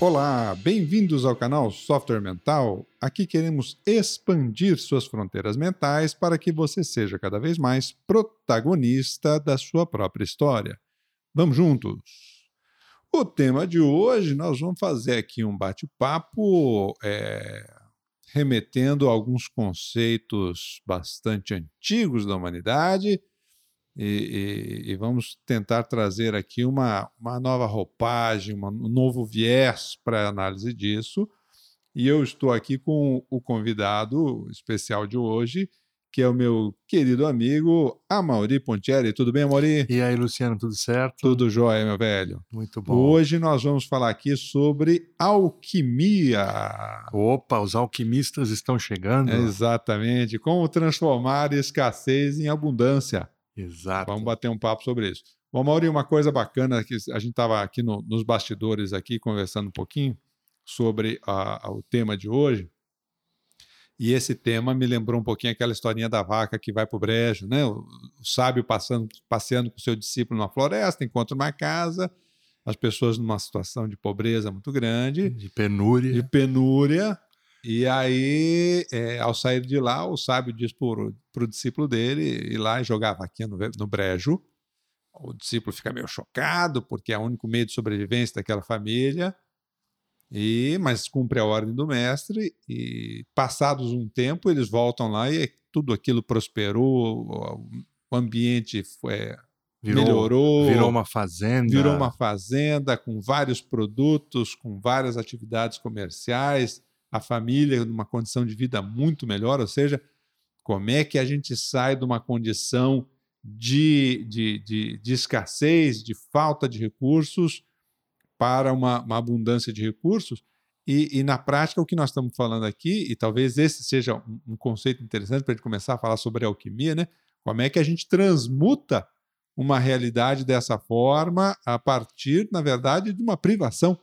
Olá, bem-vindos ao canal Software Mental. Aqui queremos expandir suas fronteiras mentais para que você seja cada vez mais protagonista da sua própria história. Vamos juntos! O tema de hoje, nós vamos fazer aqui um bate-papo é, remetendo a alguns conceitos bastante antigos da humanidade e, e, e, vamos tentar trazer aqui uma, uma nova roupagem, uma, um novo viés para a análise disso. E eu estou aqui com o convidado especial de hoje, que é o meu querido amigo Amaury Pontieri. Tudo bem, Amaury? E aí, Luciano, tudo certo? Tudo jóia, meu velho. Muito bom. Hoje nós vamos falar aqui sobre alquimia. Opa, os alquimistas estão chegando. Exatamente. Como transformar escassez em abundância. Exato. Vamos bater um papo sobre isso. Bom, Mauri, uma coisa bacana que a gente estava aqui no, nos bastidores aqui conversando um pouquinho sobre a, a, o tema de hoje. E esse tema me lembrou um pouquinho aquela historinha da vaca que vai para o brejo, né? O, o, sábio passando, passeando com o seu discípulo na floresta, encontra uma casa, as pessoas numa situação de pobreza muito grande, de penúria, de penúria, e aí, é, ao sair de lá, o sábio diz para o discípulo dele ir lá e jogar a vaquinha no, no brejo. O discípulo fica meio chocado, porque é o único meio de sobrevivência daquela família. E, mas cumpre a ordem do mestre e passados um tempo eles voltam lá e tudo aquilo prosperou, o ambiente foi, virou, melhorou, virou uma fazenda, virou uma fazenda com vários produtos, com várias atividades comerciais, a família numa condição de vida muito melhor, ou seja, como é que a gente sai de uma condição de, de, de, de escassez, de falta de recursos, para uma, uma abundância de recursos. E, e, na prática, o que nós estamos falando aqui, e talvez esse seja um, conceito interessante para a gente começar a falar sobre alquimia, né? Como é que a gente transmuta uma realidade dessa forma a partir, na verdade, de uma privação.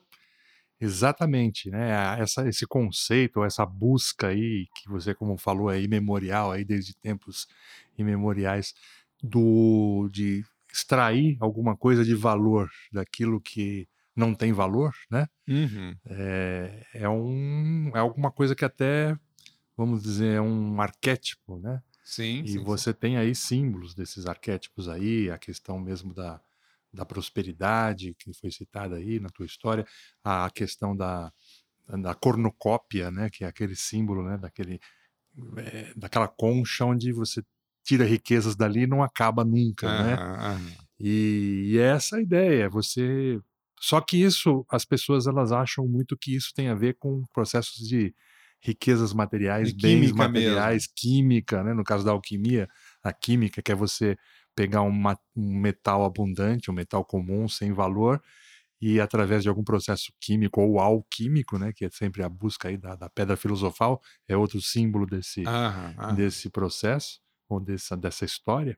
Exatamente, né? Essa, esse conceito, essa busca aí que você, como falou, é imemorial aí desde tempos imemoriais do de extrair alguma coisa de valor daquilo que não tem valor, né? Uhum. É, é, um, é alguma coisa que até, vamos dizer, é um arquétipo, né? Sim. E sim, você sim. tem aí símbolos desses arquétipos aí, a questão mesmo da, da prosperidade que foi citada aí na tua história, a questão da, da cornucópia, né, que é aquele símbolo, né, daquele é, daquela concha onde você tira riquezas dali e não acaba nunca, né? E, e é essa a ideia, você só que isso as pessoas elas acham muito que isso tem a ver com processos de riquezas materiais, De bens materiais, química, né? No caso da alquimia, a química que é você pegar uma, um metal abundante, um metal comum, sem valor, e através de algum processo químico ou alquímico, né, que é sempre a busca aí da, da pedra filosofal, é outro símbolo desse, Aham, aham. desse processo, ou dessa, dessa história,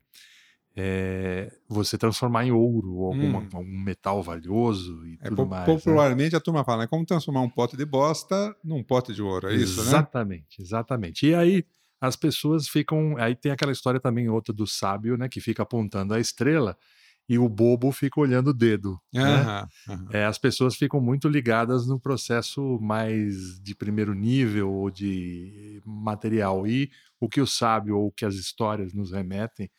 é, você transformar em ouro, ou alguma, Hum. algum metal valioso e É, tudo po- mais. né? popularmente a turma fala, né? Como transformar um pote de bosta num pote de ouro, é isso, né? Exatamente, exatamente. E aí as pessoas ficam. Aí tem aquela história também, outra do sábio, né? Que fica apontando a estrela e o bobo fica olhando o dedo. né? Aham, aham. É, as pessoas ficam muito ligadas no processo mais de primeiro nível ou de material. E o que o sábio ou o que as histórias nos remetem,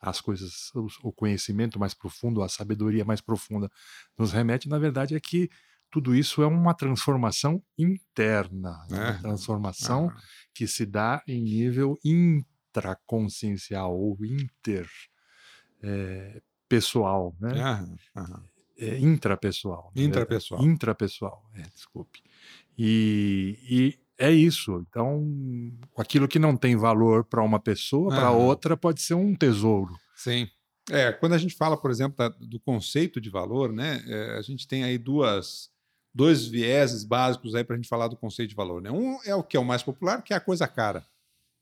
as coisas, o conhecimento mais profundo, a sabedoria mais profunda nos remete, na verdade, é que tudo isso é uma transformação interna, é uma transformação aham. que se dá em nível intraconsciencial ou inter eh, pessoal, né? Aham. É, intrapessoal. verdade. Intrapessoal. Intrapessoal, é, desculpe. E, e é isso. Então, aquilo que não tem valor para uma pessoa, para outra pode ser um tesouro. Sim. É, quando a gente fala, por exemplo, da- do conceito de valor, né, é, a gente tem aí duas, dois vieses básicos aí para a gente falar do conceito de valor. Né? Um é o que é o mais popular, que é a coisa cara.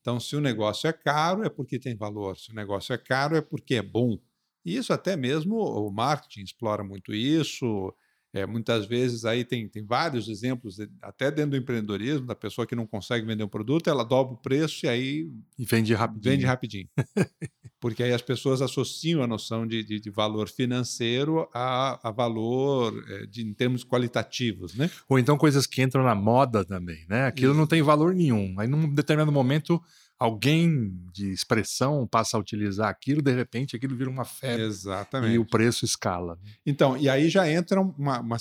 Então, se o negócio é caro, é porque tem valor. Se o negócio é caro, é porque é bom. E isso até mesmo o marketing explora muito isso. É, muitas vezes aí tem, tem vários exemplos, até dentro do empreendedorismo, da pessoa que não consegue vender um produto, ela dobra o preço e aí E vende rapidinho. Vende rapidinho. Porque aí as pessoas associam a noção de, de, de valor financeiro a, a valor é, de, em termos qualitativos, né? Ou então coisas que entram na moda também, né? Aquilo Isso. não tem valor nenhum. Aí num determinado momento alguém de expressão passa a utilizar aquilo, de repente aquilo vira uma febre. Exatamente. E o preço escala. Né? Então, e aí já entra uma, uma,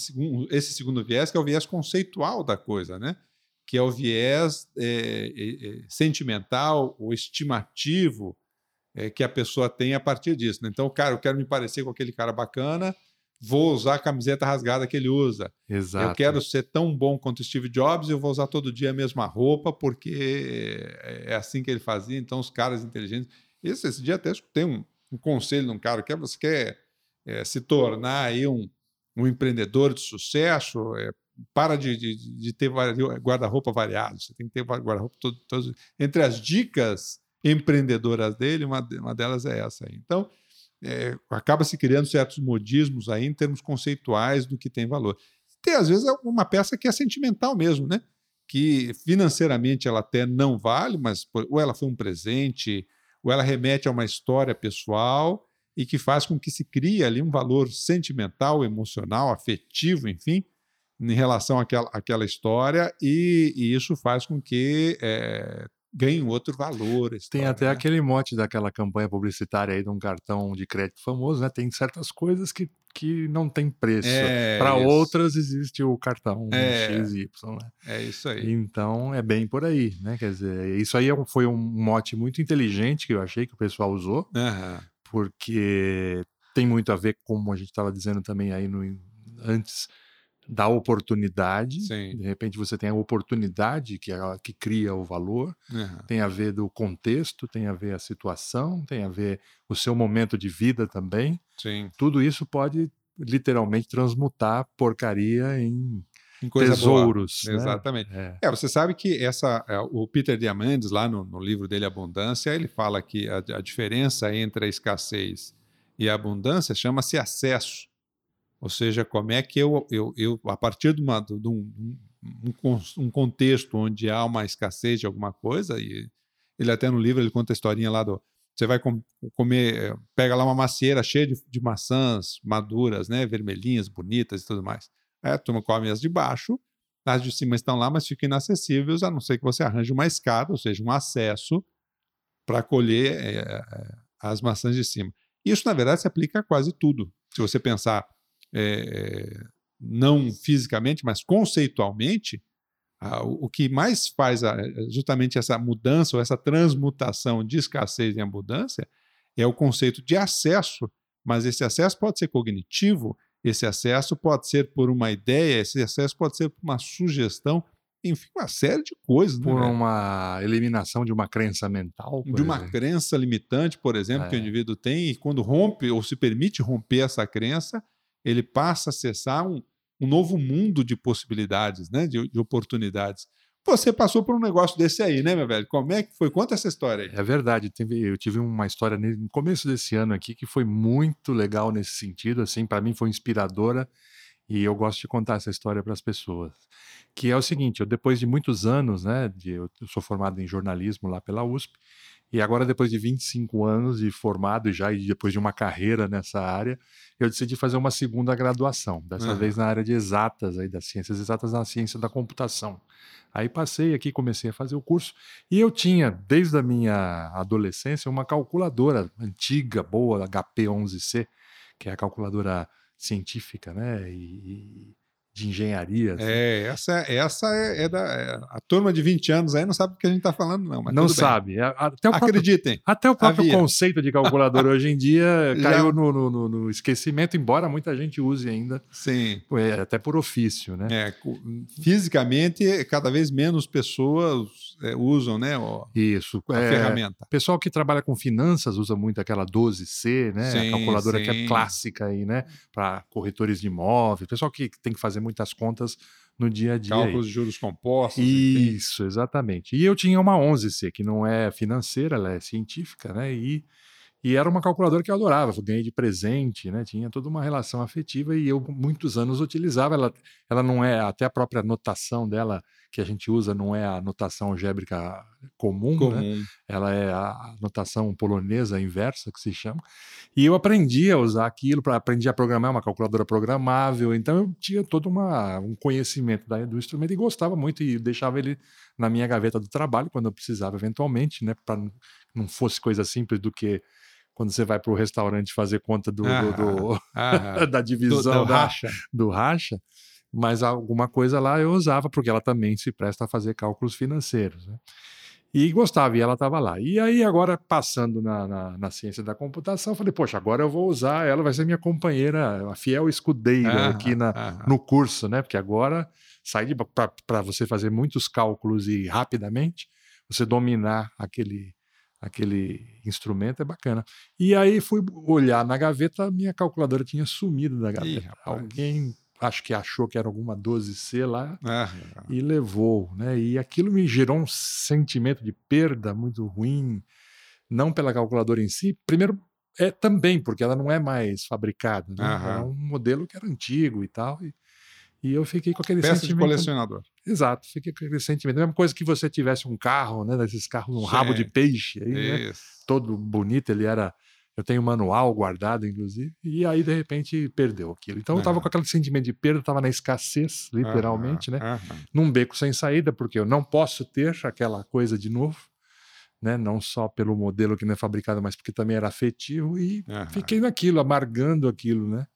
esse segundo viés, que é o viés conceitual da coisa, né? Que é o viés é, é, sentimental ou estimativo é, que a pessoa tem a partir disso. Né? Então, cara, eu quero me parecer com aquele cara bacana, vou usar a camiseta rasgada que ele usa. Exato. Eu quero ser tão bom quanto Steve Jobs, eu vou usar todo dia a mesma roupa, porque é assim que ele fazia. Então, os caras inteligentes. Esse, esse dia até tem um, um conselho de um cara que é, você quer é, se tornar aí um, um empreendedor de sucesso, é, para de, de, de ter guarda-roupa variado. Você tem que ter guarda-roupa todos. Todo, entre as dicas empreendedoras dele, uma, uma delas é essa aí. Então, é, acaba se criando certos modismos aí em termos conceituais do que tem valor. Tem, às vezes, uma peça que é sentimental mesmo, né? Que financeiramente ela até não vale, mas ou ela foi um presente, ou ela remete a uma história pessoal e que faz com que se crie ali um valor sentimental, emocional, afetivo, enfim, em relação àquela, àquela história, e, e isso faz com que é, ganha outro valor. Tem até né? aquele mote daquela campanha publicitária aí de um cartão de crédito famoso, né? Tem certas coisas que, que não tem preço. É, Para outras existe o cartão é, XY, né? É isso aí. Então é bem por aí, né? Quer dizer, isso aí é foi um mote muito inteligente que eu achei que o pessoal usou, uhum. porque tem muito a ver, como a gente estava dizendo também aí no, antes, da oportunidade. Sim. De repente você tem a oportunidade que, é, que cria o valor, uhum. tem a ver do contexto, tem a ver a situação, tem a ver o seu momento de vida também. Sim. Tudo isso pode literalmente transmutar porcaria em, em tesouros. Né? Exatamente. É. é. você sabe que essa, é, o Peter Diamandis, lá no, no, livro dele Abundância, ele fala que a, a diferença entre a escassez e a abundância chama-se acesso. Ou seja, como é que eu, eu, eu a partir de, uma, de um, um, um, contexto onde há uma escassez de alguma coisa, e ele até no livro ele conta a historinha lá do. Você vai com, comer, eh, pega lá uma macieira cheia de, de, maçãs maduras, né, vermelhinhas, bonitas e tudo mais. Aí a turma come as de baixo, as de cima estão lá, mas ficam inacessíveis, a não ser que você arranje uma escada, ou seja, um acesso para colher é, as maçãs de cima. Isso, na verdade, se aplica a quase tudo. Se você pensar é, não fisicamente, mas conceitualmente, a, o, que mais faz a, justamente essa mudança ou essa transmutação de escassez em abundância é o conceito de acesso, mas esse acesso pode ser cognitivo, esse acesso pode ser por uma ideia, esse acesso pode ser por uma sugestão, enfim, uma série de coisas. Por né, uma eliminação de uma crença mental. De uma exemplo. crença limitante, por exemplo, é. que o é. indivíduo tem, e quando rompe ou se permite romper essa crença, ele passa a acessar um, um novo mundo de possibilidades, né? de, de oportunidades. Você passou por um negócio desse aí, né, meu velho? Como é que foi? Conta essa história aí. É verdade. Eu tive uma história no começo desse ano aqui que foi muito legal nesse sentido. Assim, para mim foi inspiradora e eu gosto de contar essa história para as pessoas. Que é o seguinte: eu, depois de muitos anos, né, de, eu sou formado em jornalismo lá pela USP, e agora, depois de 25 anos de formado já e depois de uma carreira nessa área, eu decidi fazer uma segunda graduação, dessa uhum. vez na área de exatas, aí, das ciências exatas na ciência da computação. Aí passei aqui, comecei a fazer o curso, e eu tinha, desde a minha adolescência, uma calculadora antiga, boa, HP11C, que é a calculadora científica, né? E, de engenharia. Assim. É, essa, essa é, é da. É, a turma de 20 anos aí não sabe do que a gente está falando, não. não sabe. Até o Acreditem. Próprio, até o próprio havia. conceito de calculador hoje em dia caiu no, no, no, esquecimento, embora muita gente use ainda. Sim. É, até por ofício, né? É, fisicamente, cada vez menos pessoas é, usam né, o, Isso, a é, ferramenta. Pessoal que trabalha com finanças usa muito aquela 12C, né? Sim, a calculadora sim. que é clássica aí, né? Para corretores de imóveis, pessoal que tem que fazer muitas contas no dia a dia. Cálculos de juros compostos. Isso, exatamente. E eu tinha uma 11C, que não é financeira, ela é científica, né? E, e era uma calculadora que eu adorava, eu ganhei de presente, né? Tinha toda uma relação afetiva e eu muitos anos utilizava. Ela, ela não é, até a própria notação dela, que a gente usa não é a notação algébrica comum, comum. Né? ela é a notação polonesa inversa, que se chama. E eu aprendi a usar aquilo, pra, aprendi a programar uma calculadora programável, então eu tinha todo uma, um conhecimento da, do instrumento e gostava muito e deixava ele na minha gaveta do trabalho quando eu precisava, eventualmente, né, para não fosse coisa simples do que quando você vai para o restaurante fazer conta do, ah, do, do ah, da divisão do, do, da, racha. do racha, mas alguma coisa lá eu usava, porque ela também se presta a fazer cálculos financeiros. Né? E gostava, e ela estava lá. E aí, agora, passando na, na, na, ciência da computação, falei, poxa, agora eu vou usar, ela vai ser minha companheira, a fiel escudeira aqui na, no curso, né? Porque agora, sair para você fazer muitos cálculos e rapidamente, você dominar aquele aquele instrumento é bacana. E aí fui olhar na gaveta, minha calculadora tinha sumido da gaveta. Ih, Alguém acho que achou que era alguma 12C lá ah, e levou, né? E aquilo me gerou um sentimento de perda muito ruim, não pela calculadora em si, primeiro é também porque ela não é mais fabricada, né? Era um modelo que era antigo e tal, e, e eu fiquei com aquele Peça sentimento. de colecionador. Exato, fiquei com aquele sentimento. A mesma coisa que você tivesse um carro, né? Desses carros, um Sim. rabo de peixe aí, né? Todo bonito, ele era. Eu tenho um manual guardado, inclusive, e aí, de repente, perdeu aquilo. Então, eu estava com aquele sentimento de perda, estava na escassez, literalmente, né? Num beco sem saída, porque eu não posso ter aquela coisa de novo, né? Não só pelo modelo que não é fabricado, mas porque também era afetivo, e fiquei naquilo, amargando aquilo, né?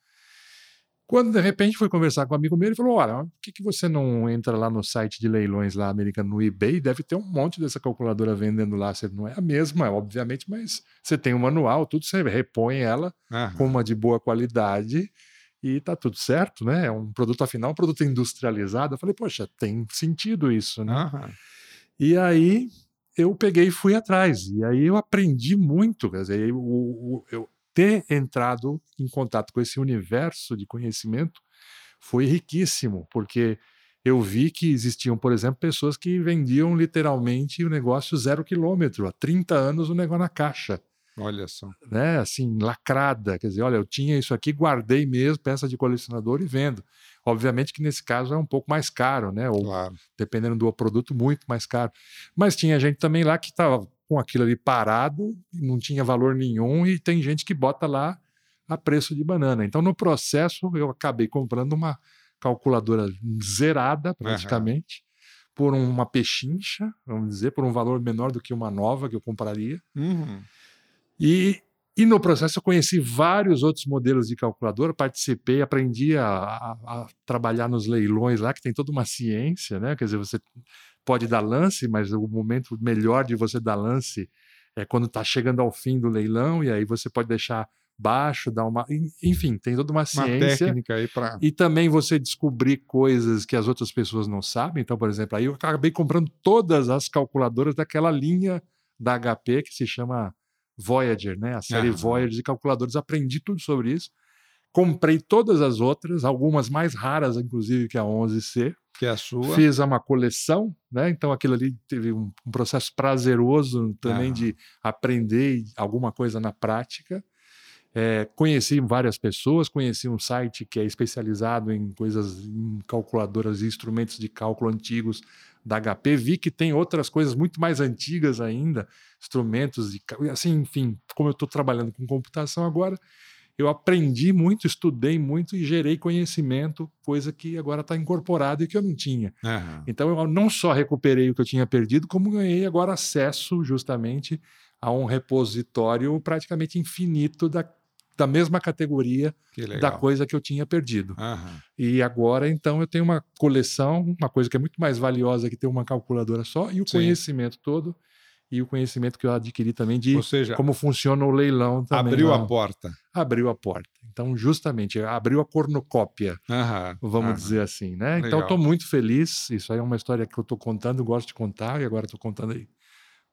Quando de repente fui conversar com um amigo meu, ele falou: Olha, por que, que você não entra lá no site de leilões lá americano no eBay? Deve ter um monte dessa calculadora vendendo lá. Você não é a mesma, obviamente, mas você tem um manual, tudo, você repõe ela com uma de boa qualidade e tá tudo certo, né? É um produto, afinal, um produto industrializado. Eu falei, poxa, tem sentido isso, né? E aí eu peguei e fui atrás. E aí eu aprendi muito. Quer dizer, eu, eu, ter entrado em contato com esse universo de conhecimento foi riquíssimo, porque eu vi que existiam, por exemplo, pessoas que vendiam literalmente o negócio zero quilômetro, há 30 anos o negócio na caixa. Olha só. Né? Assim, lacrada. Quer dizer, olha, eu tinha isso aqui, guardei mesmo, peça de colecionador e vendo. Obviamente que nesse caso é um pouco mais caro, né? Ou claro. dependendo do produto, muito mais caro. Mas tinha gente também lá que estava com aquilo ali parado, não tinha valor nenhum, e tem gente que bota lá a preço de banana. Então, no processo, eu acabei comprando uma calculadora zerada, praticamente, uhum. por uma pechincha, vamos dizer, por um valor menor do que uma nova que eu compraria. Uhum. E, e no processo eu conheci vários outros modelos de calculadora, participei, aprendi a, a, a, trabalhar nos leilões lá, que tem toda uma ciência, né? Quer dizer, você pode dar lance, mas o momento melhor de você dar lance é quando está chegando ao fim do leilão, e aí você pode deixar baixo, dar uma. Enfim, tem toda uma, uma ciência. técnica aí para. E também você descobrir coisas que as outras pessoas não sabem. Então, por exemplo, aí eu acabei comprando todas as calculadoras daquela linha da HP que se chama Voyager, né? A série Voyager de calculadores. Aprendi tudo sobre isso. Comprei todas as outras, algumas mais raras, inclusive, que a 11C. Que é a sua. Fiz uma coleção, né? Então aquilo ali teve um, um processo prazeroso também ah. de aprender alguma coisa na prática. É, conheci várias pessoas, conheci um site que é especializado em coisas, em calculadoras e instrumentos de cálculo antigos da HP. Vi que tem outras coisas muito mais antigas ainda, instrumentos de, assim, enfim, como eu estou trabalhando com computação agora, eu aprendi muito, estudei muito e gerei conhecimento, coisa que agora está incorporada e que eu não tinha. Uhum. Então eu não só recuperei o que eu tinha perdido, como ganhei agora acesso justamente a um repositório praticamente infinito da, da mesma categoria da coisa que eu tinha perdido. Uhum. E agora, então, eu tenho uma coleção, uma coisa que é muito mais valiosa que ter uma calculadora só, e o Sim. conhecimento todo e o conhecimento que eu adquiri também de seja, como funciona o leilão também. Abriu a porta. Abriu a porta. Então, justamente, abriu a cornucópia, aham, vamos aham. dizer assim, né? Legal. Então, estou muito feliz. Isso aí é uma história que eu estou contando, gosto de contar, e agora estou contando aí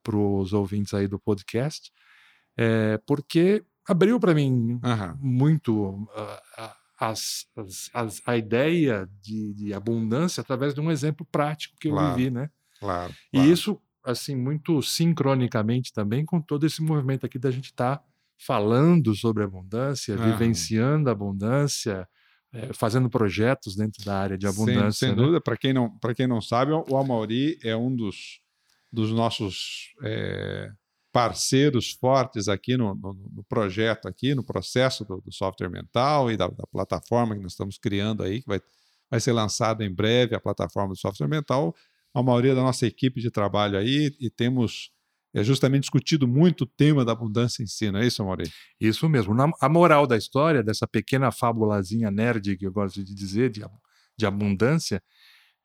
para os ouvintes aí do podcast, é, porque abriu para mim aham. muito uh, as, as, as, a ideia de, de, abundância através de um exemplo prático que claro, eu vivi, né? Claro, claro. E isso assim muito sincronicamente também com todo esse movimento aqui da gente estar tá falando sobre abundância, vivenciando a abundância, é, fazendo projetos dentro da área de abundância. Sem, sem né? dúvida, para quem, não, quem não sabe, o Amauri é um dos, dos nossos é, parceiros fortes aqui no, no, no, projeto, aqui no processo do, do software mental e da, da, plataforma que nós estamos criando aí, que vai, vai ser lançada em breve, a plataforma do software mental. A maioria da nossa equipe de trabalho aí e temos é justamente discutido muito o tema da abundância em si, não é isso, Amaury? Isso mesmo. a moral da história, dessa pequena fábulazinha nerd que eu gosto de dizer, de, de abundância,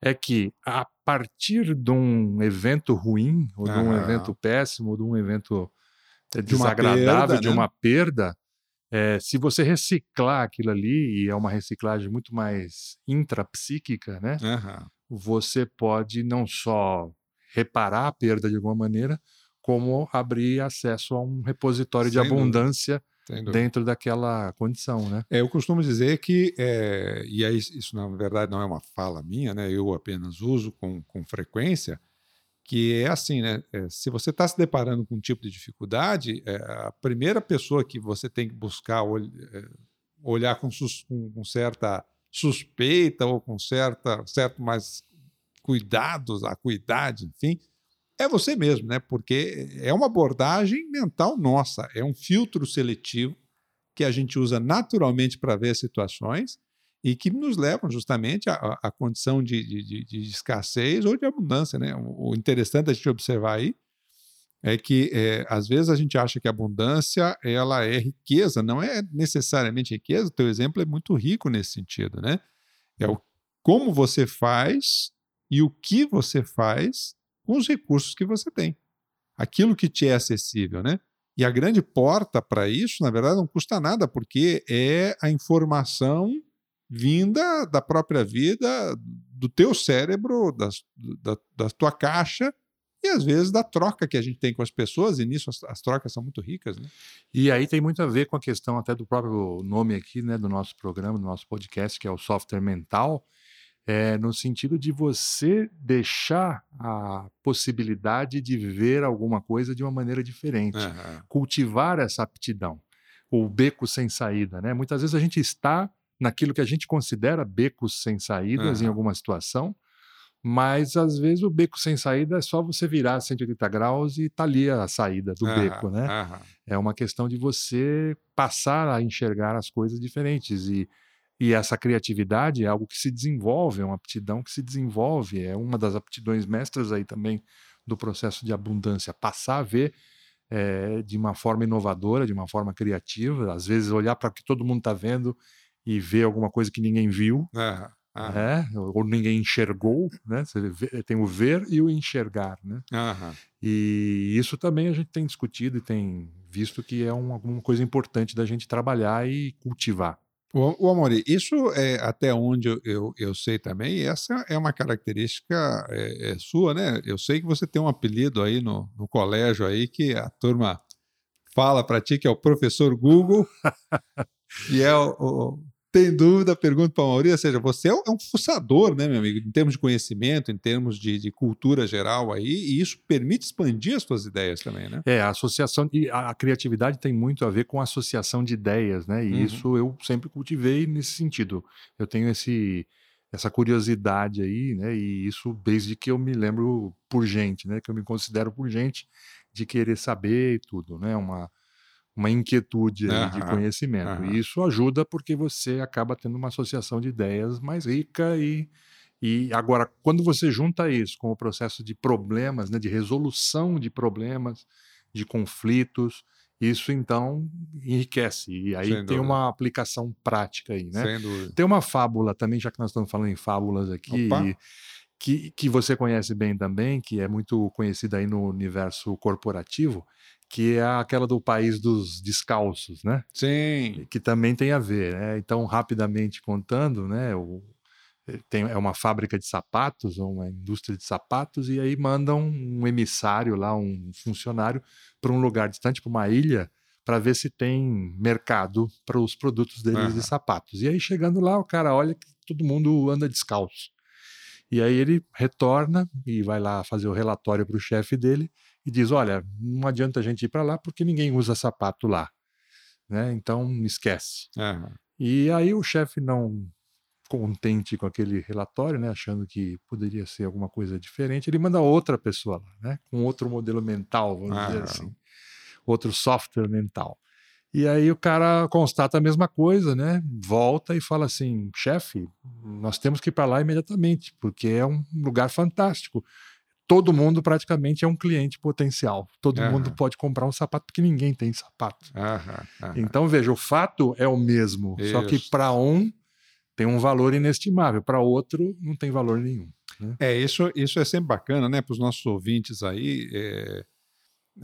é que a partir de um evento ruim, ou de um evento péssimo, ou de um evento eh, desagradável, de uma perda, de uma perda é, se você reciclar aquilo ali, e é uma reciclagem muito mais intrapsíquica, né? Você pode não só reparar a perda de alguma maneira, como abrir acesso a um repositório Sem de abundância dentro daquela condição, né? É, eu costumo dizer que, é, e aí isso na verdade não é uma fala minha, né? Eu apenas uso com, com frequência, que é assim, né? É, se você está se deparando com um tipo de dificuldade, é, a primeira pessoa que você tem que buscar ol, é, olhar com, com, com, certa suspeita ou com certa, certo mais cuidados, acuidade, enfim, é você mesmo, né? Porque é uma abordagem mental nossa, é um filtro seletivo que a gente usa naturalmente para ver situações e que nos levam justamente à, à condição de, de, de, escassez ou de abundância, né? O interessante a gente observar aí é que é, às vezes a gente acha que a abundância ela é riqueza, não é necessariamente riqueza. O teu exemplo é muito rico nesse sentido, né? É o como você faz e o que você faz com os recursos que você tem. Aquilo que te é acessível, né? E a grande porta para isso, na verdade, não custa nada, porque é a informação vinda da própria vida, do teu cérebro, das, da, da tua caixa, e às vezes da troca que a gente tem com as pessoas, e nisso as, as, trocas são muito ricas. Né? E aí tem muito a ver com a questão até do próprio nome aqui, né, do nosso programa, do nosso podcast, que é o software mental, é, no sentido de você deixar a possibilidade de ver alguma coisa de uma maneira diferente, uhum. cultivar essa aptidão, o beco sem saída, né? Muitas vezes a gente está naquilo que a gente considera becos sem saídas uhum. em alguma situação, mas às vezes o beco sem saída é só você virar 180 graus e tá ali a saída do beco, né? É uma questão de você passar a enxergar as coisas diferentes e e essa criatividade é algo que se desenvolve, é uma aptidão que se desenvolve, é uma das aptidões mestras aí também do processo de abundância, passar a ver é, de uma forma inovadora, de uma forma criativa, às vezes olhar para o que todo mundo está vendo e ver alguma coisa que ninguém viu, é, é. ou ninguém enxergou, né? Vê, tem o ver e o enxergar, né? E isso também a gente tem discutido e tem visto que é um, alguma coisa importante da gente trabalhar e cultivar. O, o Amori, isso é até onde eu, eu, eu, sei também, e essa é uma característica é, é sua, né? Eu sei que você tem um apelido aí no, no colégio aí que a turma fala para ti, que é o professor Google, e é o, o tem dúvida, pergunta para a Mauri, ou seja, você é, é um fuçador, né, meu amigo, em termos de conhecimento, em termos de, de, cultura geral aí, e isso permite expandir as suas ideias também, né? É, a associação, e a criatividade tem muito a ver com a associação de ideias, né, e uhum. isso eu sempre cultivei nesse sentido. Eu tenho esse, essa curiosidade aí, né, e isso desde que eu me lembro por gente, né, que eu me considero por gente, de querer saber e tudo, né, uma uma inquietude uhum, de conhecimento. Uhum. E isso ajuda porque você acaba tendo uma associação de ideias mais rica e, e agora, quando você junta isso com o processo de problemas, né, de resolução de problemas, de conflitos, isso então enriquece. E aí Sem tem dúvida. uma aplicação prática aí, né? Sem dúvida. Tem uma fábula também, já que nós estamos falando em fábulas aqui, que, que você conhece bem também, que é muito conhecida aí no universo corporativo, que é aquela do país dos descalços, né? Sim. Que também tem a ver, né? Então, rapidamente contando, né? O, eh, tem, é uma fábrica de sapatos, uma indústria de sapatos, e aí mandam um emissário lá, um funcionário, para um lugar distante, para uma ilha, para ver se tem mercado para os produtos deles uhum. de sapatos. E aí, chegando lá, o cara olha que todo mundo anda descalço. E aí ele retorna e vai lá fazer o relatório para o chefe dele e diz: olha, não adianta a gente ir para lá porque ninguém usa sapato lá. Né? Então esquece. Uhum. E aí o chefe não contente com aquele relatório, né, achando que poderia ser alguma coisa diferente, ele manda outra pessoa lá, né, com outro modelo mental, vamos ah. dizer assim, outro software mental. E aí o cara constata a mesma coisa, né? Volta e fala assim: chefe, nós temos que ir para lá imediatamente, porque é um lugar fantástico. Todo mundo praticamente é um cliente potencial. Todo uhum. mundo pode comprar um sapato, porque ninguém tem sapato. Uhum. Uhum. Então, veja, o fato é o mesmo, Isso. só que para um tem um valor inestimável, para outro não tem valor nenhum. Né? É, isso, isso é sempre bacana, né, para os nossos ouvintes aí, é,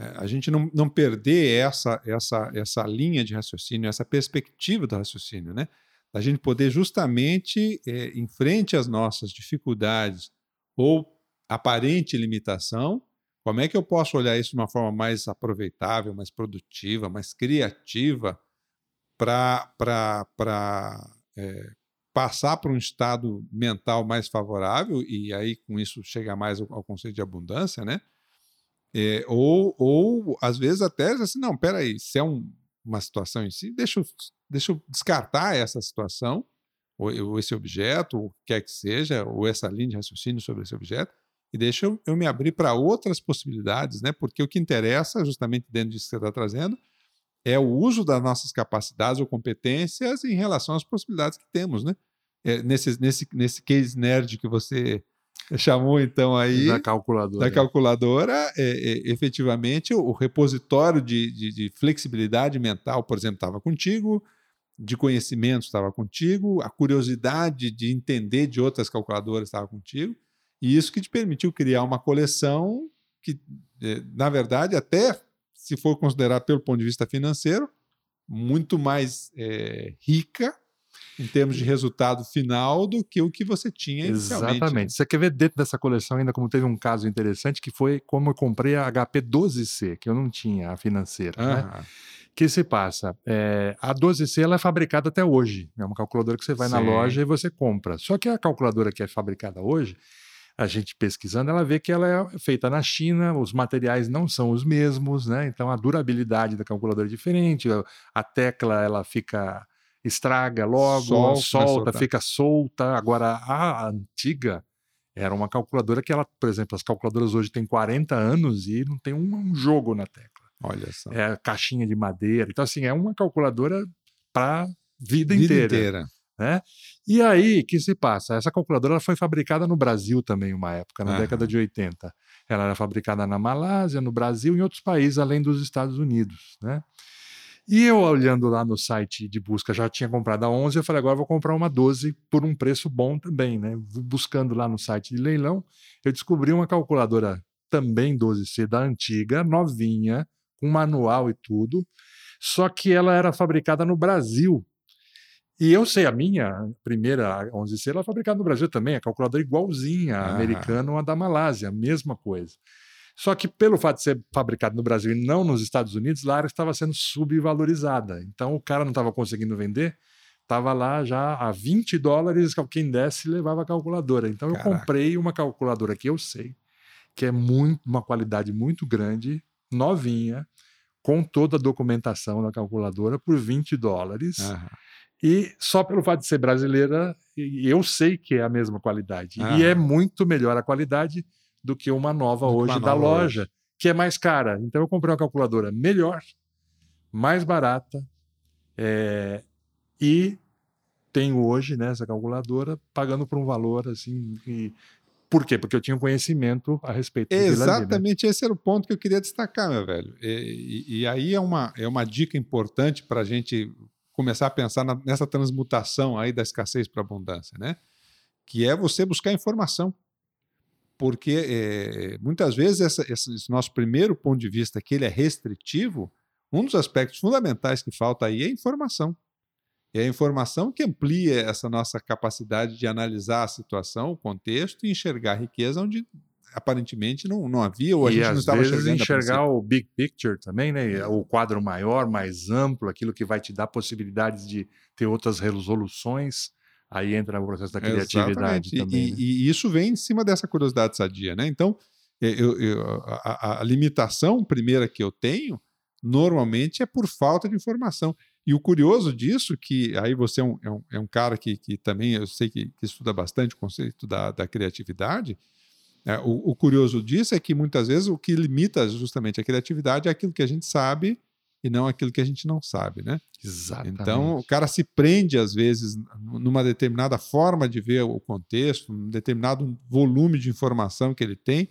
é, a gente não, não perder essa, essa, essa linha de raciocínio, essa perspectiva do raciocínio, né? A gente poder justamente, é, em frente às nossas dificuldades ou aparente limitação, como é que eu posso olhar isso de uma forma mais aproveitável, mais produtiva, mais criativa, para é, passar para um estado mental mais favorável e aí com isso chegar mais ao, ao conceito de abundância, né? É, ou, ou às vezes até assim, não, peraí, se é um, uma situação em si, deixa eu, deixa eu descartar essa situação, ou, ou, esse objeto, o que quer que seja, ou essa linha de raciocínio sobre esse objeto, e deixa eu, eu me abrir para outras possibilidades, né? Porque o que interessa, justamente dentro disso que você está trazendo, é o uso das nossas capacidades ou competências em relação às possibilidades que temos, né? É, nesse, nesse, nesse case nerd que você chamou então aí da calculadora, da calculadora é, é, efetivamente o, repositório de, de, de, flexibilidade mental, por exemplo, estava contigo, de conhecimento estava contigo, a curiosidade de entender de outras calculadoras estava contigo, e isso que te permitiu criar uma coleção que, é, na verdade, até se for considerar pelo ponto de vista financeiro, muito mais é, rica em termos de resultado final do que o que você tinha inicialmente. Né? Exatamente. Você quer ver dentro dessa coleção ainda como teve um caso interessante que foi como eu comprei a HP 12C, que eu não tinha a financeira, uhum. né? que se passa? É, a 12C ela é fabricada até hoje. É uma calculadora que você vai Sim. na loja e você compra. Só que a calculadora que é fabricada hoje, a gente pesquisando, ela vê que ela é feita na China, os materiais não são os mesmos, né? Então a durabilidade da calculadora é diferente, a tecla ela fica estraga logo, solta, solta fica solta. Agora, a antiga era uma calculadora que ela, por exemplo, as calculadoras hoje têm 40 anos e não tem um, um jogo na tecla. Olha só. É caixinha de madeira. Então, assim, é uma calculadora para vida, vida inteira. inteira. Né? E aí, que se passa? Essa calculadora foi fabricada no Brasil também, uma época, na uhum. década de 80. Ela era fabricada na Malásia, no Brasil e em outros países, além dos Estados Unidos. Né? E eu, olhando lá no site de busca, já tinha comprado a 11, eu falei, agora vou comprar uma 12 por um preço bom também, né? Buscando lá no site de leilão, eu descobri uma calculadora também 12C da antiga, novinha, com manual e tudo, só que ela era fabricada no Brasil. E eu sei, a minha primeira 11C, ela é fabricada no Brasil também, a calculadora igualzinha, ah. americana ou a da Malásia, a mesma coisa. Só que pelo fato de ser fabricado no Brasil e não nos Estados Unidos, lá estava sendo subvalorizada. Então o cara não estava conseguindo vender, estava lá já a 20 dólares, quem desse levava a calculadora. Então Caraca. eu comprei uma calculadora que eu sei, que é muito, uma qualidade muito grande, novinha, com toda a documentação da calculadora por 20 dólares. Uhum. E só pelo fato de ser brasileira, eu sei que é a mesma qualidade. Uhum. E é muito melhor a qualidade do que uma nova hoje uma da nova loja, hoje. que é mais cara. Então eu comprei uma calculadora melhor, mais barata, é, e tenho hoje nessa né, calculadora pagando por um valor assim. E, por quê? Porque eu tinha um conhecimento a respeito Exatamente esse era o ponto que eu queria destacar, meu velho. E, e, e aí é uma, é uma dica importante para a gente começar a pensar na, nessa transmutação aí da escassez para abundância, né? Que é você buscar informação porque é, muitas vezes essa, esse nosso primeiro ponto de vista, que ele é restritivo, um dos aspectos fundamentais que falta aí é informação. É a informação que amplia essa nossa capacidade de analisar a situação, o contexto e enxergar a riqueza onde aparentemente não, não havia ou a e gente não estava vezes enxergar o big picture também, né? O quadro maior, mais amplo, aquilo que vai te dar possibilidades de ter outras resoluções Aí entra o processo da criatividade Exatamente. também. E, né? e, isso vem em cima dessa curiosidade sadia, né? Então, eu, eu, a, a, limitação primeira que eu tenho, normalmente, é por falta de informação. E o curioso disso, que aí você é um, é um, é um cara que, que também eu sei que, que, estuda bastante o conceito da, da criatividade, é, o, o, curioso disso é que muitas vezes o que limita justamente a criatividade é aquilo que a gente sabe e não aquilo que a gente não sabe, né? Exatamente. Então o cara se prende às vezes numa determinada forma de ver o contexto, um determinado volume de informação que ele tem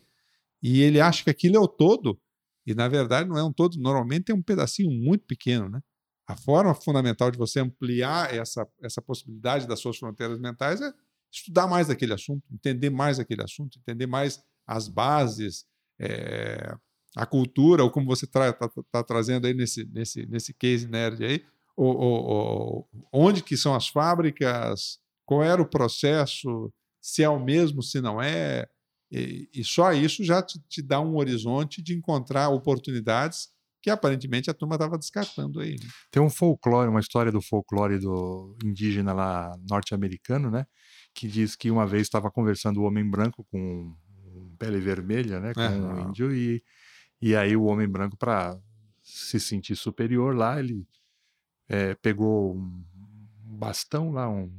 e ele acha que aquilo é o todo e na verdade não é um todo. Normalmente é um pedacinho muito pequeno, né? A forma fundamental de você ampliar essa, essa possibilidade das suas fronteiras mentais é estudar mais aquele assunto, entender mais aquele assunto, entender mais as bases, é, a cultura, ou como você está tá, tá trazendo aí nesse, nesse, nesse case nerd aí, ou, ou, ou, onde que são as fábricas, qual era o processo, se é o mesmo, se não é, e, e só isso já te, te, dá um horizonte de encontrar oportunidades que aparentemente a turma estava descartando aí. Né? Tem um folclore, uma história do folclore do indígena lá norte-americano, né? Que diz que uma vez estava conversando o homem branco com pele vermelha, né? Com é, um índio e, e aí o homem branco para se sentir superior lá, ele é, pegou um bastão lá, um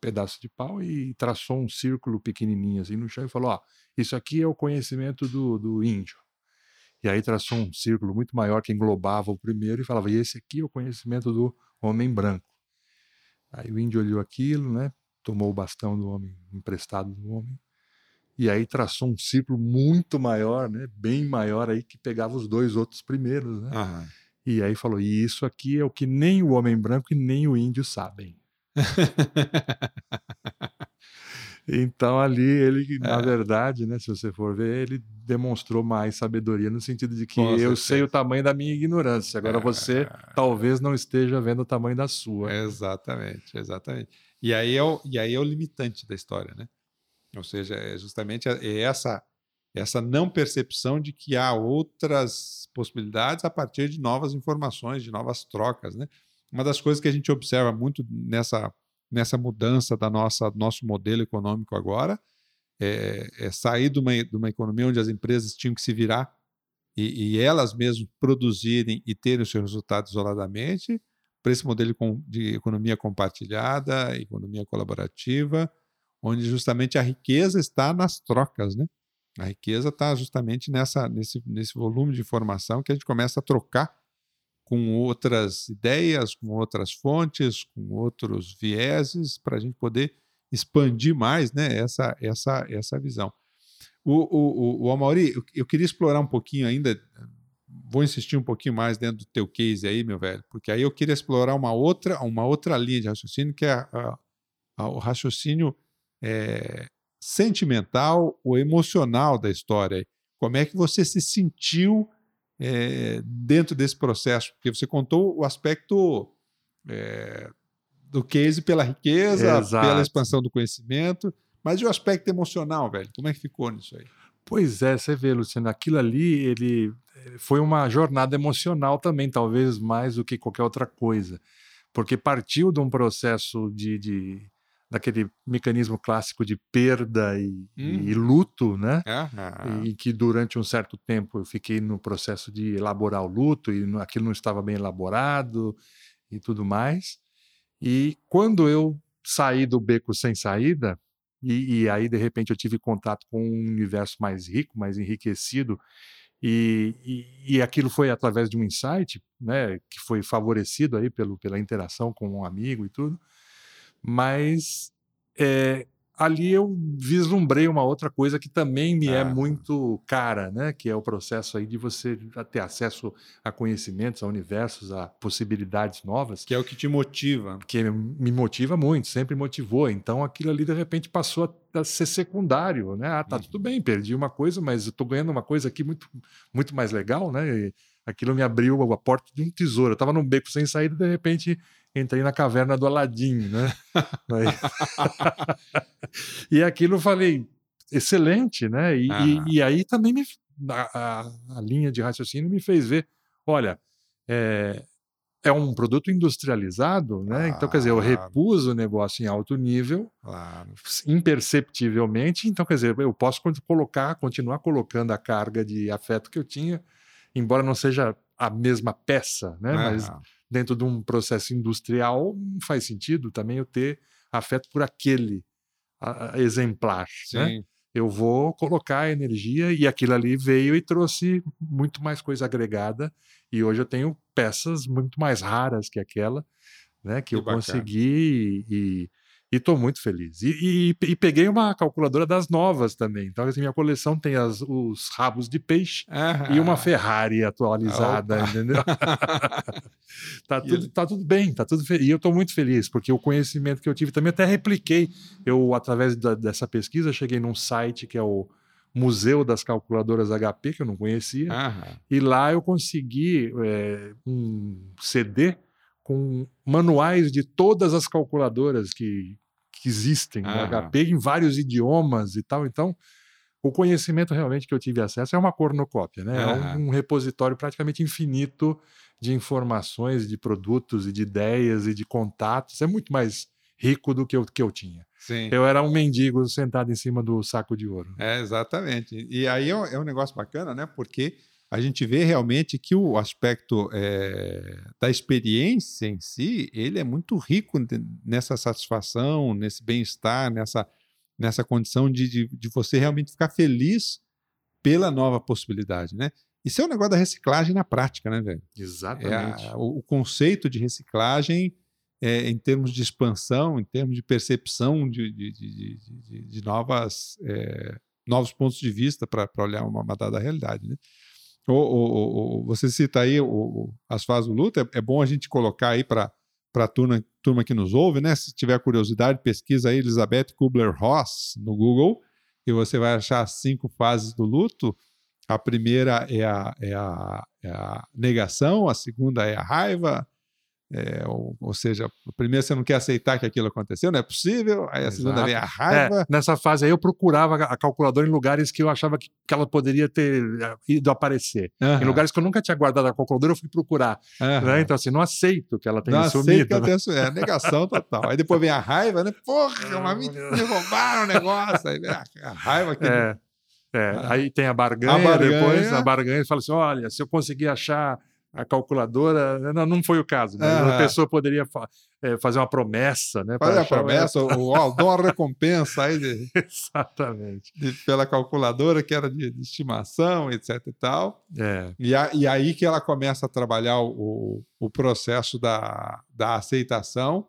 pedaço de pau e traçou um círculo pequenininho assim no chão e falou: ó, isso aqui é o conhecimento do, do índio. E aí traçou um círculo muito maior que englobava o primeiro e falava: e esse aqui é o conhecimento do homem branco. Aí o índio olhou aquilo, né? Tomou o bastão do homem emprestado do homem e aí traçou um círculo muito maior, né? Bem maior aí que pegava os dois outros primeiros, né? Aham. E aí falou: e isso aqui é o que nem o homem branco e nem o índio sabem. Então ali ele, é. na verdade, né, se você for ver, ele demonstrou mais sabedoria no sentido de que Com eu certeza. sei o tamanho da minha ignorância. Agora é. você talvez não esteja vendo o tamanho da sua. Exatamente, exatamente. E aí é o, e aí é o limitante da história, né? Ou seja, é justamente é essa essa não percepção de que há outras possibilidades a partir de novas informações, de novas trocas, né? Uma das coisas que a gente observa muito nessa nessa mudança da nossa nosso modelo econômico agora é, é sair de uma, de uma economia onde as empresas tinham que se virar e, e elas mesmas produzirem e terem os seus resultados isoladamente para esse modelo de economia compartilhada, economia colaborativa, onde justamente a riqueza está nas trocas, né? A riqueza está justamente nessa, nesse, nesse volume de informação que a gente começa a trocar com outras ideias, com outras fontes, com outros vieses, para a gente poder expandir mais né, essa, essa, essa visão. O, o, o Amaury, eu, eu queria explorar um pouquinho ainda, vou insistir um pouquinho mais dentro do teu case aí, meu velho, porque aí eu queria explorar uma outra, uma outra linha de raciocínio, que é a, a, o raciocínio é, sentimental ou emocional da história. Como é que você se sentiu é, dentro desse processo? Porque você contou o aspecto é, do case pela riqueza, Exato. pela expansão do conhecimento, mas e o aspecto emocional, velho? Como é que ficou nisso aí? Pois é, você vê, Luciano, aquilo ali ele foi uma jornada emocional também, talvez mais do que qualquer outra coisa, porque partiu de um processo de, de daquele mecanismo clássico de perda e, hum. e luto, né? Uhum. E que durante um certo tempo eu fiquei no processo de elaborar o luto e aquilo não estava bem elaborado e tudo mais. E quando eu saí do beco sem saída, e, e aí de repente eu tive contato com um universo mais rico, mais enriquecido, e, e, aquilo foi através de um insight, né, que foi favorecido aí pelo, pela interação com um amigo e tudo mas é, ali eu vislumbrei uma outra coisa que também me é ah. é muito cara, né? Que é o processo aí de você ter acesso a conhecimentos, a universos, a possibilidades novas. Que é o que te motiva. Que me motiva muito, sempre motivou. Então aquilo ali de repente passou a ser secundário, né? Ah, tá uhum. tudo bem, perdi uma coisa, mas eu tô ganhando uma coisa aqui muito, muito mais legal, né? E aquilo me abriu a porta de um tesouro. Eu tava num beco sem saída, de repente entrei na caverna do Aladim, né? e aquilo eu falei, excelente, né? E, e, e aí também me, a, a, linha de raciocínio me fez ver, olha, é, é um produto industrializado, né? Então, quer dizer, eu repus o negócio em alto nível, claro. imperceptivelmente. Então, quer dizer, eu posso colocar, continuar colocando a carga de afeto que eu tinha, embora não seja a mesma peça, né? Mas dentro de um processo industrial, não faz sentido também eu ter afeto por aquele a, a exemplar. Né? Eu vou colocar energia e aquilo ali veio e trouxe muito mais coisa agregada. E hoje eu tenho peças muito mais raras que aquela, né? Que, que eu bacana. consegui e, e estou muito feliz. E, e, e, peguei uma calculadora das novas também. Então, assim, minha coleção tem as, os rabos de peixe e uma Ferrari atualizada, entendeu? tá, tudo, tá tudo bem, tá tudo E eu estou muito feliz, porque o conhecimento que eu tive também até repliquei. Eu, através da, dessa pesquisa, cheguei num site que é o Museu das Calculadoras HP, que eu não conhecia. E lá eu consegui é, um CD com manuais de todas as calculadoras que, que existem ah. no HP em vários idiomas e tal. Então, o conhecimento realmente que eu tive acesso é uma cornucópia, né? Ah. É um, um repositório praticamente infinito de informações, de produtos e de ideias e de contatos. É muito mais rico do que eu, que eu tinha. Sim. Eu era um mendigo sentado em cima do saco de ouro. É, exatamente. E aí é um, é um negócio bacana, né? Porque a gente vê realmente que o aspecto é, da experiência em si, ele é muito rico nessa satisfação, nesse bem-estar, nessa, nessa condição de, de, de, você realmente ficar feliz pela nova possibilidade, né? Isso é o um negócio da reciclagem na prática, né, velho? Exatamente. É a, o, o, conceito de reciclagem é, em termos de expansão, em termos de percepção de, de, novas, é, novos pontos de vista para olhar uma, uma dada realidade, né? O, o, o, você cita aí as fases do luto, é, é, bom a gente colocar aí para a turma, turma que nos ouve, né? Se tiver curiosidade, pesquisa aí Elizabeth Kubler-Ross no Google e você vai achar cinco fases do luto. A primeira é a, é a, é a negação, a segunda é a raiva, é, ou, ou, seja, primeiro você não quer aceitar que aquilo aconteceu, não é possível, aí a Exato. segunda vem a raiva. É, nessa fase aí eu procurava a calculadora em lugares que eu achava que, que ela poderia ter eh, ido aparecer. Uhum. Em lugares que eu nunca tinha guardado a calculadora, eu fui procurar. Uhum. Né? Então, assim, não aceito que ela tenha não sumido. Que né? tenha, é negação total. aí depois vem a raiva, né? Porra, mas me, me roubaram o negócio. Aí vem a, a raiva que. É. É, ah. aí tem a barganha, a barganha, depois a barganha fala assim: olha, se eu conseguir achar a calculadora. Não, não foi o caso. Mas a pessoa poderia fa é, fazer uma promessa, né? Fazer a promessa, ou, ou dar uma recompensa aí de, Exatamente. De, pela calculadora, que era de, de, estimação, etc e tal. É. E, a, e aí que ela começa a trabalhar o, o processo da, da aceitação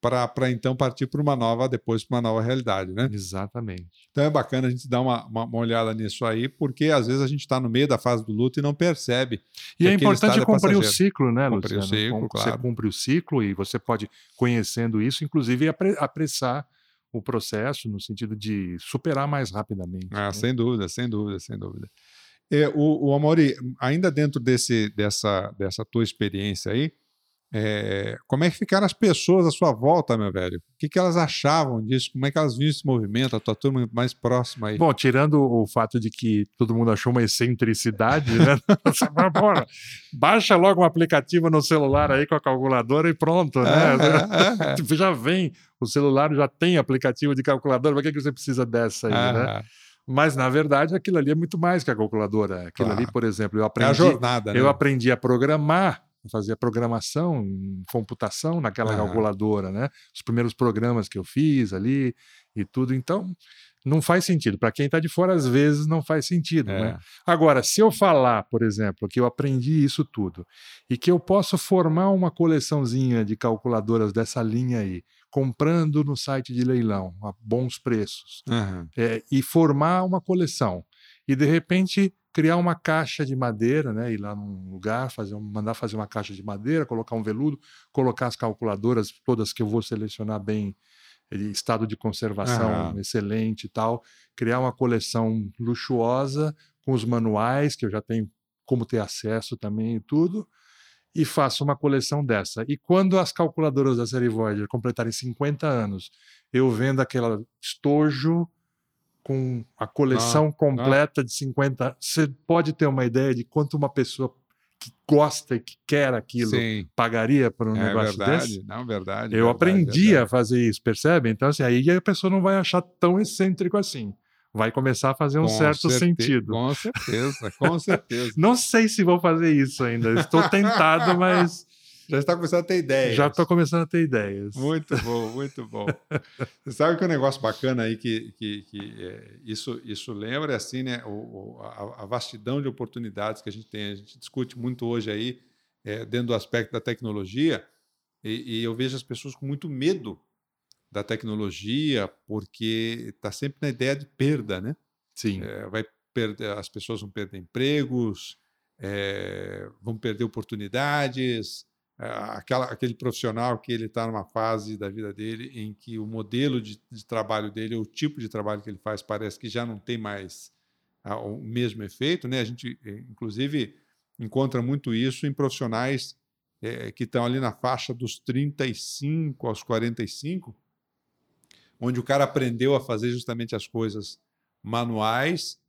para então partir para uma nova, depois para uma nova realidade, né? Exatamente. Então é bacana a gente dar uma, uma, uma olhada nisso aí, porque às vezes a gente está no meio da fase do luto e não percebe. E é importante é cumprir o ciclo, né, cumprir Luciano? O ciclo, claro. Você cumpre o ciclo e você pode, conhecendo isso, inclusive apressar o processo no sentido de superar mais rapidamente. Ah, né? Sem dúvida, sem dúvida, sem dúvida. É, o, o Amori, ainda dentro desse, dessa, dessa tua experiência aí, é, como é que ficaram as pessoas à sua volta, meu velho? O que, que elas achavam disso? Como é que elas viam esse movimento, a tua turma mais próxima aí? Bom, tirando o fato de que todo mundo achou uma excentricidade, né? Bora, baixa logo um aplicativo no celular aí com a calculadora e pronto, né? É, é, já vem, o celular já tem aplicativo de calculadora, para que, que você precisa dessa aí, né? Mas, na verdade, aquilo ali é muito mais que a calculadora. Aquilo claro. ali, por exemplo, eu aprendi, é a jornada, né? eu aprendi a programar fazia programação, computação naquela calculadora, né? Os primeiros programas que eu fiz ali e tudo. Então, não faz sentido. Para quem está de fora, às vezes não faz sentido. É. Né? Agora, se eu falar, por exemplo, que eu aprendi isso tudo e que eu posso formar uma coleçãozinha de calculadoras dessa linha aí, comprando no site de leilão a bons preços, uhum. é, e formar uma coleção, e de repente criar uma caixa de madeira, né? Ir lá num lugar, fazer, mandar fazer uma caixa de madeira, colocar um veludo, colocar as calculadoras todas que eu vou selecionar bem, estado de conservação excelente e tal, criar uma coleção luxuosa com os manuais que eu já tenho como ter acesso também e tudo, e faço uma coleção dessa. E quando as calculadoras da série Voyager completarem 50 anos, eu vendo aquele estojo com a coleção ah, completa ah. de 50 você pode ter uma ideia de quanto uma pessoa que gosta e que quer aquilo Sim. pagaria por um é negócio verdade, desse? Não, verdade. Eu verdade, aprendi verdade. a fazer isso, percebe? Então, assim, aí a pessoa não vai achar tão excêntrico assim. Vai começar a fazer um com certo sentido. Com certeza, com certeza. não sei se vou fazer isso ainda. Estou tentado, mas Já está começando a ter ideias. Já estou começando a ter ideias. Muito bom, muito bom. Você sabe que é um negócio bacana aí que, que, que é, isso, isso lembra assim, né? O, a, a, vastidão de oportunidades que a gente tem. A gente discute muito hoje aí, é, dentro do aspecto da tecnologia, e, e eu vejo as pessoas com muito medo da tecnologia, porque está sempre na ideia de perda, né? Sim. É, vai perder, as pessoas vão perder empregos, é, vão perder oportunidades. É, aquela, aquele profissional que ele está numa fase da vida dele em que o modelo de, de trabalho dele, o tipo de trabalho que ele faz, parece que já não tem mais a, o mesmo efeito. Né? A gente, eh, inclusive, encontra muito isso em profissionais é, que estão ali na faixa dos 35 aos 45, onde o cara aprendeu a fazer justamente as coisas manuais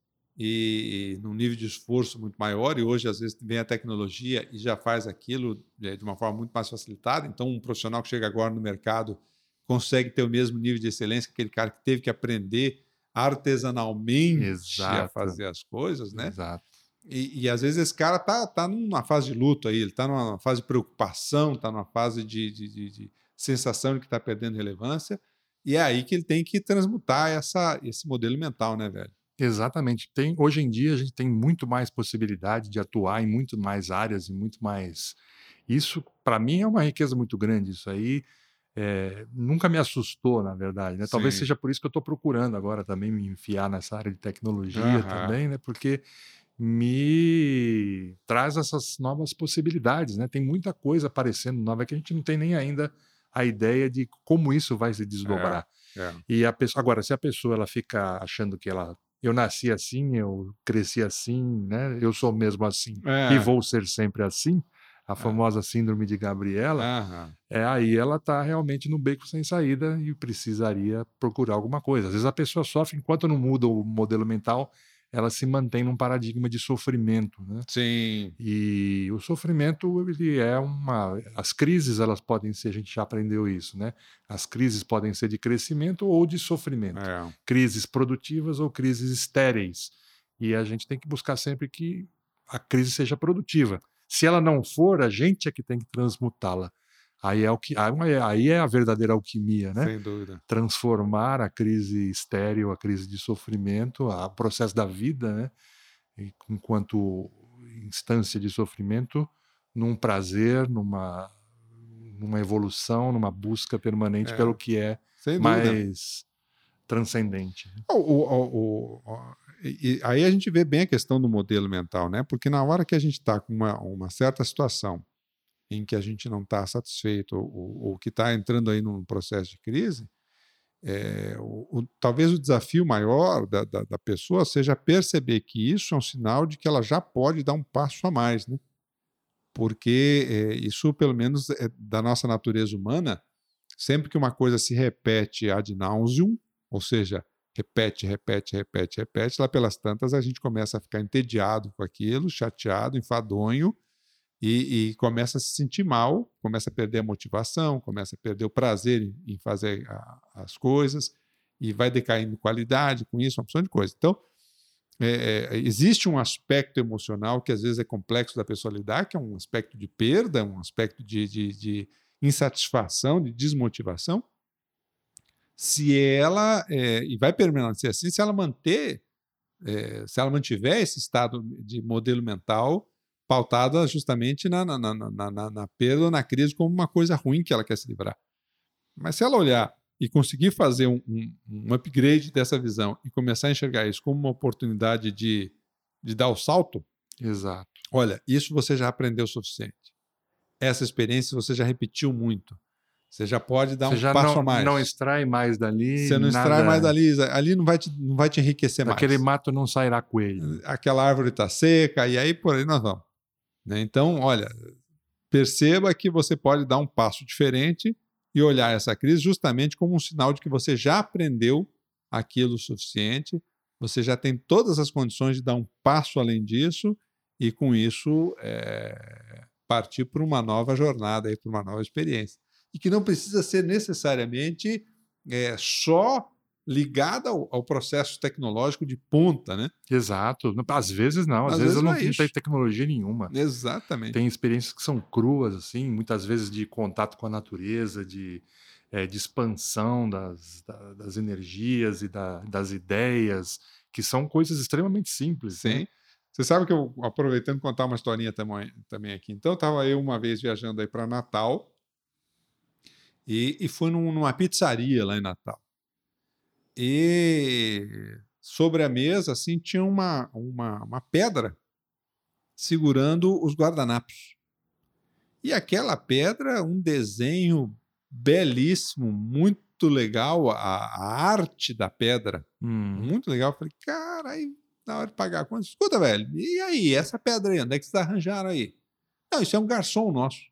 e, e num nível de esforço muito maior, e hoje às vezes vem a tecnologia e já faz aquilo é, de uma forma muito mais facilitada. Então, um profissional que chega agora no mercado consegue ter o mesmo nível de excelência que aquele cara que teve que aprender artesanalmente Exato. a fazer as coisas, né? Exato. E, e, às vezes esse cara tá, tá numa fase de luto aí, ele está numa fase de preocupação, está numa fase de, de, de, de, sensação de que está perdendo relevância, e é aí que ele tem que transmutar essa, esse modelo mental, né, velho? Exatamente. Tem, hoje em dia a gente tem muito mais possibilidade de atuar em muito mais áreas e muito mais. Isso, para mim, é uma riqueza muito grande. Isso aí é, nunca me assustou, na verdade. Né? Talvez seja por isso que eu estou procurando agora também me enfiar nessa área de tecnologia uhum. também, né? porque me traz essas novas possibilidades. Né? Tem muita coisa aparecendo nova que a gente não tem nem ainda a ideia de como isso vai se desdobrar. É, é. E a pessoa, agora, se a pessoa ela fica achando que ela eu nasci assim, eu cresci assim, né? Eu sou mesmo assim é. e vou ser sempre assim. A é. famosa é. síndrome de Gabriela, é aí ela está realmente no beco sem saída e precisaria procurar alguma coisa. Às vezes a pessoa sofre enquanto não muda o modelo mental, ela se mantém num paradigma de sofrimento, né? Sim. E o sofrimento ele é uma, as crises elas podem ser, a gente já aprendeu isso, né? As crises podem ser de crescimento ou de sofrimento, é. crises produtivas ou crises estéreis. E a gente tem que buscar sempre que a crise seja produtiva. Se ela não for, a gente é que tem que transmutá-la. Aí é, o que, aí é a verdadeira alquimia, né? Sem dúvida. Transformar a crise estéril, a crise de sofrimento, o processo da vida, né? enquanto instância de sofrimento, num prazer, numa, numa evolução, numa busca permanente é. pelo que é mais transcendente. O, o, o, aí a gente vê bem a questão do modelo mental, né? Porque na hora que a gente está com uma, uma certa situação em que a gente não está satisfeito ou, ou que está entrando aí num processo de crise, é, o, o, talvez o desafio maior da, da, da, pessoa seja perceber que isso é um sinal de que ela já pode dar um passo a mais, né? Porque é, isso, pelo menos, é da nossa natureza humana, sempre que uma coisa se repete ad nauseum, ou seja, repete, repete, repete, repete, lá pelas tantas a gente começa a ficar entediado com aquilo, chateado, enfadonho, e, e, começa a se sentir mal, começa a perder a motivação, começa a perder o prazer em, fazer a, as coisas e vai decaindo qualidade com isso, uma opção de coisa. Então, é, é, existe um aspecto emocional que às vezes é complexo da pessoa lidar, que é um aspecto de perda, um aspecto de, de, de insatisfação, de desmotivação. Se ela, é, e vai permanecer assim, se ela manter, é, se ela mantiver esse estado de modelo mental pautada justamente na, na, na, na, na perda, na crise, como uma coisa ruim que ela quer se livrar. Mas se ela olhar e conseguir fazer um, um, um, upgrade dessa visão e começar a enxergar isso como uma oportunidade de, de dar o salto, exato. Olha, isso você já aprendeu o suficiente. Essa experiência você já repetiu muito. Você já pode dar você um passo não, a mais. Não extrai mais dali. Você não nada... extrai mais dali. Ali não vai te, não vai te enriquecer Daquele mais. Aquele mato não sairá coelho. Aquela árvore está seca, e aí por aí nós vamos. Né? Então, olha, perceba que você pode dar um passo diferente e olhar essa crise justamente como um sinal de que você já aprendeu aquilo o suficiente, você já tem todas as condições de dar um passo além disso e, com isso, é, partir para uma nova jornada, para uma nova experiência. E que não precisa ser necessariamente é, só ligada ao, ao, processo tecnológico de ponta, né? Exato. Às vezes não, às, às vezes, vezes não, não tem tecnologia nenhuma. Exatamente. Tem experiências que são cruas, assim, muitas vezes de contato com a natureza, de, é, de expansão das, da, das energias e da, das ideias, que são coisas extremamente simples. Né? Sim. Né? Você sabe que eu, aproveitando contar uma historinha também, também aqui. Então, estava eu uma vez viajando aí para Natal e, e fui num, numa pizzaria lá em Natal. E sobre a mesa, assim, tinha uma, uma, uma pedra segurando os guardanapos. E aquela pedra, um desenho belíssimo, muito legal, a, a arte da pedra, hum. muito legal. Eu falei, cara, aí na hora de pagar a conta, escuta, velho, e aí, essa pedra aí, onde é que vocês arranjaram aí? Não, isso é um garçom nosso.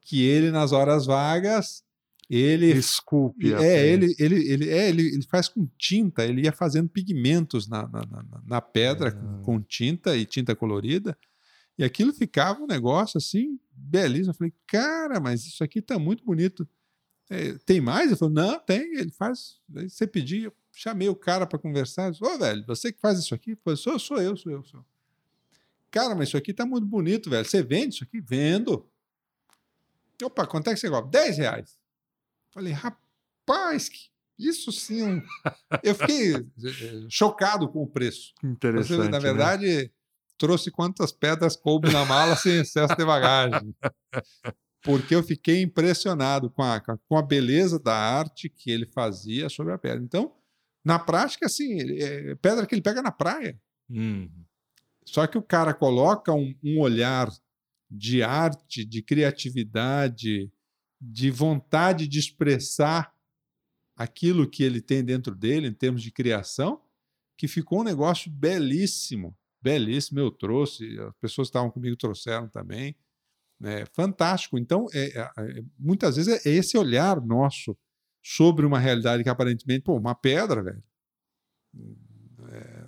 Que ele, nas horas vagas, ele esculpe é ele ele ele é ele, ele faz com tinta ele ia fazendo pigmentos na, na, na, na pedra com, com, tinta e tinta colorida e aquilo ficava um negócio assim belíssimo. Eu falei cara mas isso aqui tá muito bonito. É, tem mais? Ele falou não tem. Ele faz aí você pediu chamei o cara para conversar ô oh, velho você que faz isso aqui? Falei, sou sou eu sou eu sou cara mas isso aqui tá muito bonito velho. Você vende isso aqui? Vendo. Opa quanto é que você cobra? 10 reais Falei, rapaz, que isso sim. Eu fiquei chocado com o preço. Interessante. Você, na né? verdade, né? trouxe quantas pedras coube na mala sem excesso de bagagem. Porque eu fiquei impressionado com a, com a beleza da arte que ele fazia sobre a pedra. Então, na prática, assim, é pedra que ele pega na praia. Hum. Só que o cara coloca um, um olhar de arte, de criatividade, de vontade de expressar aquilo que ele tem dentro dele em termos de criação, que ficou um negócio belíssimo, belíssimo. Eu trouxe, as pessoas que estavam comigo trouxeram também. É, fantástico. Então, é, é, é muitas vezes é esse olhar nosso sobre uma realidade que aparentemente, pô, uma pedra, velho. É,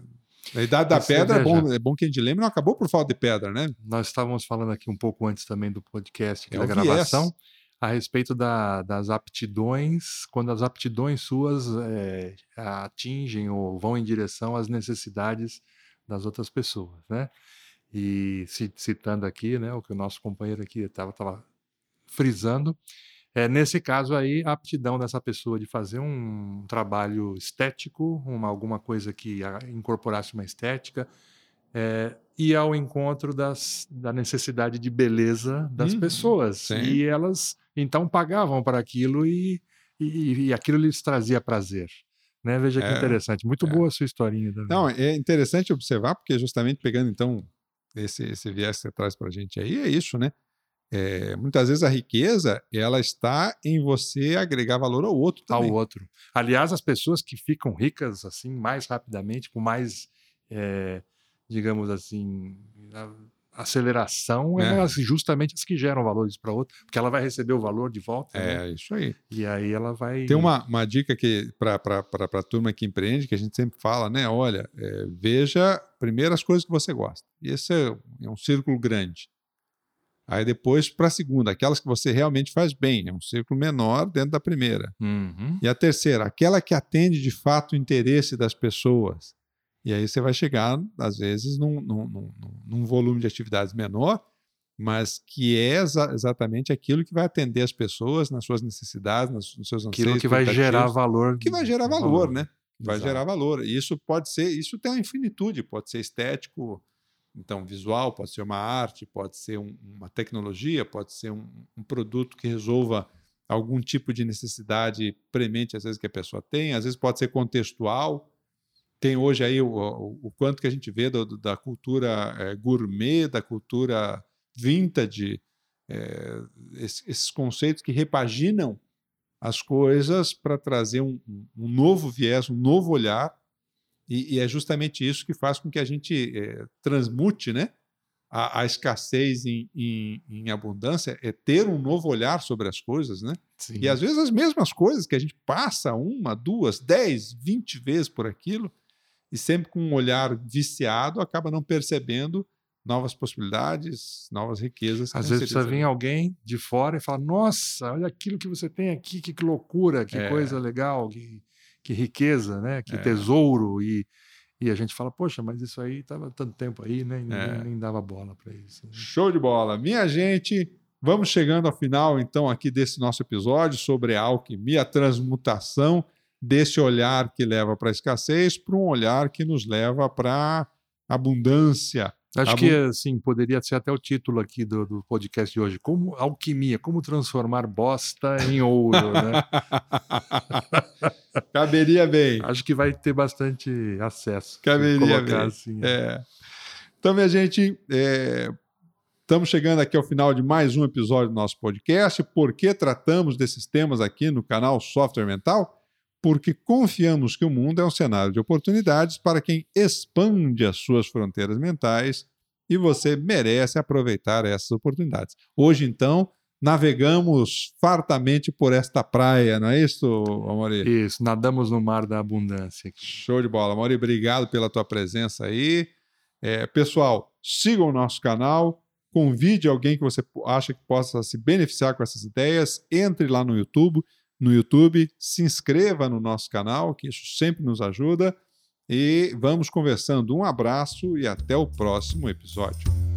a idade da pedra é bom, é bom que a gente lembre, não acabou por falta de pedra, né? Nós estávamos falando aqui um pouco antes também do podcast, é da gravação. Viés a respeito da, das aptidões, quando as aptidões suas é, atingem ou vão em direção às necessidades das outras pessoas, né? E citando aqui, né, o que o nosso companheiro aqui estava frisando, é, nesse caso aí, a aptidão dessa pessoa de fazer um trabalho estético, uma, alguma coisa que incorporasse uma estética, é, ir ao encontro das, da necessidade de beleza das uhum, pessoas. Sim. E elas então pagavam para aquilo e, e, e aquilo lhes trazia prazer. Né? Veja que é, interessante. Muito é. boa a sua historinha. Também. Não, é interessante observar, porque justamente pegando então esse, esse viés que você traz para a gente aí, é isso, né? É, muitas vezes a riqueza ela está em você agregar valor ao outro também. Ao outro. Aliás, as pessoas que ficam ricas assim mais rapidamente, com mais, é, digamos assim, aceleração é. é justamente as que geram valores para outra, porque ela vai receber o valor de volta. É, né? isso aí. E aí ela vai. Tem uma, uma dica que para a turma que empreende, que a gente sempre fala, né? Olha, é, veja primeiro as coisas que você gosta. E esse é, é um círculo grande. Aí depois para a segunda, aquelas que você realmente faz bem, é um círculo menor dentro da primeira. Uhum. E a terceira, aquela que atende de fato o interesse das pessoas. E aí você vai chegar, às vezes, num, num, num volume de atividades menor, mas que é exa exatamente aquilo que vai atender as pessoas nas suas necessidades, nos, nos seus anseios. Aquilo que vai gerar valor. Que vai gerar valor, valor. né? Vai Exato. gerar valor. E isso pode ser, isso tem uma infinitude, pode ser estético, então visual, pode ser uma arte, pode ser um, uma tecnologia, pode ser um, um produto que resolva algum tipo de necessidade premente, às vezes, que a pessoa tem, às vezes pode ser contextual, tem hoje aí o, o, quanto que a gente vê do, da cultura é, gourmet, da cultura vintage, é, esses, esses conceitos que repaginam as coisas para trazer um, um, novo viés, um novo olhar, e, e, é justamente isso que faz com que a gente é, transmute né, a, a escassez em, em, em, abundância, é ter um novo olhar sobre as coisas, né? Sim. E às vezes as mesmas coisas que a gente passa uma, duas, dez, vinte vezes por aquilo, e sempre com um olhar viciado, acaba não percebendo novas possibilidades, novas riquezas. Às vezes precisa vir alguém de fora e falar: Nossa, olha aquilo que você tem aqui, que loucura, que é. coisa legal, que, que que riqueza, né? Que É. tesouro e e a gente fala, poxa, mas isso aí estava tanto tempo aí, né? e É. nem dava bola para isso. né? Show de bola. Minha gente, vamos chegando ao final, então, aqui desse nosso episódio sobre a alquimia, a transmutação desse olhar que leva para a escassez para um olhar que nos leva para abundância. Acho que assim poderia ser até o título aqui do, do podcast de hoje, como alquimia, como transformar bosta em ouro, né? Caberia bem. Acho que vai ter bastante acesso. Caberia bem. assim, É. Então, minha gente, é, estamos chegando aqui ao final de mais um episódio do nosso podcast. Por que tratamos desses temas aqui no canal Software Mental? Porque confiamos que o mundo é um cenário de oportunidades para quem expande as suas fronteiras mentais e você merece aproveitar essas oportunidades. Hoje, então, navegamos fartamente por esta praia, não é isso, Amori? Isso, nadamos no mar da abundância. Show de bola. Mauri, obrigado pela tua presença aí. É, pessoal, sigam o nosso canal, convide alguém que você acha que possa se beneficiar com essas ideias, entre lá no YouTube, no YouTube, se inscreva no nosso canal, que isso sempre nos ajuda. E vamos conversando. Um abraço e até o próximo episódio.